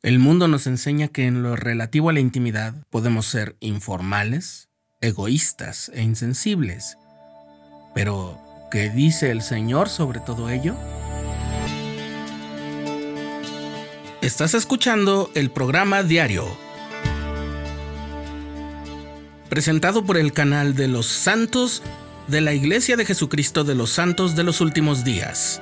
El mundo nos enseña que en lo relativo a la intimidad podemos ser informales, egoístas e insensibles. Pero, ¿qué dice el Señor sobre todo ello? Estás escuchando el programa diario, presentado por el canal de los santos de la Iglesia de Jesucristo de los Santos de los Últimos Días.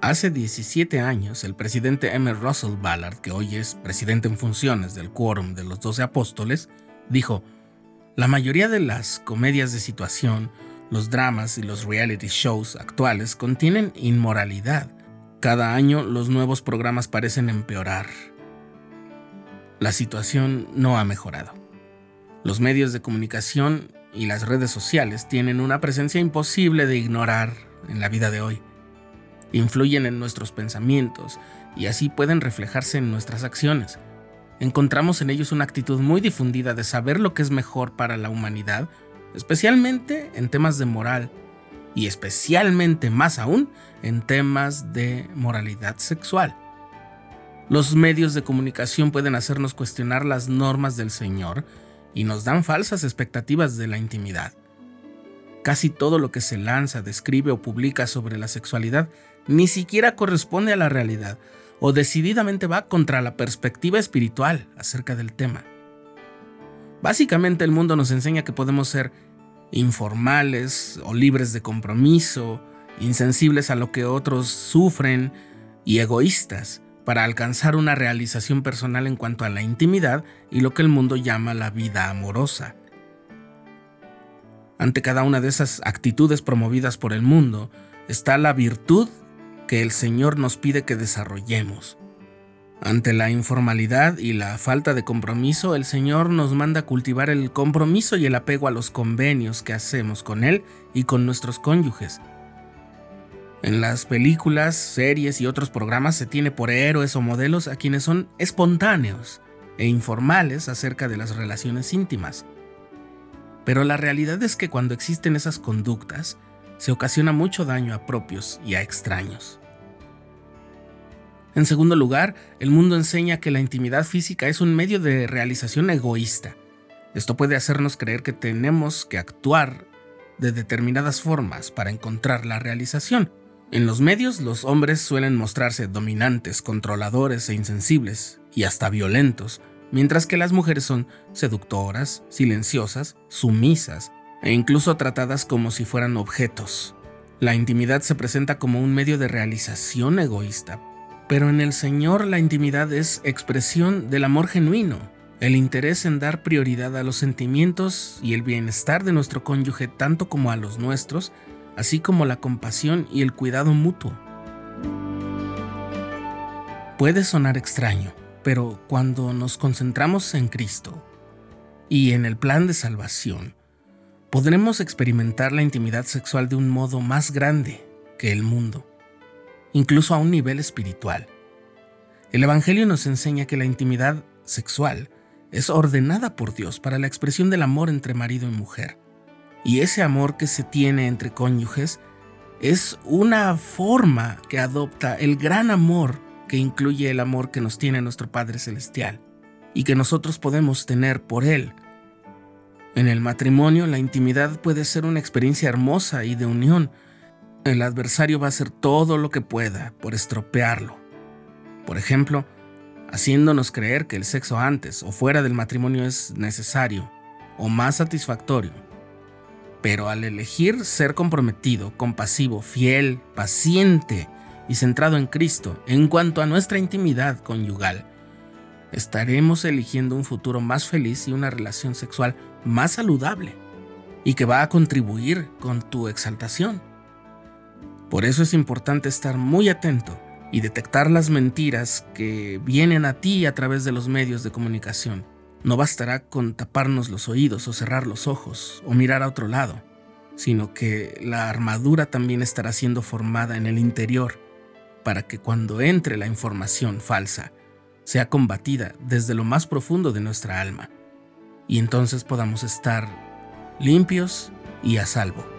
Hace 17 años, el presidente M. Russell Ballard, que hoy es presidente en funciones del Quórum de los Doce Apóstoles, dijo, la mayoría de las comedias de situación, los dramas y los reality shows actuales contienen inmoralidad. Cada año los nuevos programas parecen empeorar. La situación no ha mejorado. Los medios de comunicación y las redes sociales tienen una presencia imposible de ignorar en la vida de hoy influyen en nuestros pensamientos y así pueden reflejarse en nuestras acciones. Encontramos en ellos una actitud muy difundida de saber lo que es mejor para la humanidad, especialmente en temas de moral y especialmente más aún en temas de moralidad sexual. Los medios de comunicación pueden hacernos cuestionar las normas del Señor y nos dan falsas expectativas de la intimidad. Casi todo lo que se lanza, describe o publica sobre la sexualidad ni siquiera corresponde a la realidad o decididamente va contra la perspectiva espiritual acerca del tema. Básicamente el mundo nos enseña que podemos ser informales o libres de compromiso, insensibles a lo que otros sufren y egoístas para alcanzar una realización personal en cuanto a la intimidad y lo que el mundo llama la vida amorosa. Ante cada una de esas actitudes promovidas por el mundo está la virtud que el Señor nos pide que desarrollemos. Ante la informalidad y la falta de compromiso, el Señor nos manda cultivar el compromiso y el apego a los convenios que hacemos con Él y con nuestros cónyuges. En las películas, series y otros programas se tiene por héroes o modelos a quienes son espontáneos e informales acerca de las relaciones íntimas. Pero la realidad es que cuando existen esas conductas, se ocasiona mucho daño a propios y a extraños. En segundo lugar, el mundo enseña que la intimidad física es un medio de realización egoísta. Esto puede hacernos creer que tenemos que actuar de determinadas formas para encontrar la realización. En los medios los hombres suelen mostrarse dominantes, controladores e insensibles, y hasta violentos, mientras que las mujeres son seductoras, silenciosas, sumisas, e incluso tratadas como si fueran objetos. La intimidad se presenta como un medio de realización egoísta, pero en el Señor la intimidad es expresión del amor genuino, el interés en dar prioridad a los sentimientos y el bienestar de nuestro cónyuge tanto como a los nuestros, así como la compasión y el cuidado mutuo. Puede sonar extraño, pero cuando nos concentramos en Cristo y en el plan de salvación, podremos experimentar la intimidad sexual de un modo más grande que el mundo, incluso a un nivel espiritual. El Evangelio nos enseña que la intimidad sexual es ordenada por Dios para la expresión del amor entre marido y mujer. Y ese amor que se tiene entre cónyuges es una forma que adopta el gran amor que incluye el amor que nos tiene nuestro Padre Celestial y que nosotros podemos tener por Él en el matrimonio la intimidad puede ser una experiencia hermosa y de unión. El adversario va a hacer todo lo que pueda por estropearlo. Por ejemplo, haciéndonos creer que el sexo antes o fuera del matrimonio es necesario o más satisfactorio. Pero al elegir ser comprometido, compasivo, fiel, paciente y centrado en Cristo en cuanto a nuestra intimidad conyugal, estaremos eligiendo un futuro más feliz y una relación sexual más saludable y que va a contribuir con tu exaltación. Por eso es importante estar muy atento y detectar las mentiras que vienen a ti a través de los medios de comunicación. No bastará con taparnos los oídos o cerrar los ojos o mirar a otro lado, sino que la armadura también estará siendo formada en el interior para que cuando entre la información falsa sea combatida desde lo más profundo de nuestra alma y entonces podamos estar limpios y a salvo.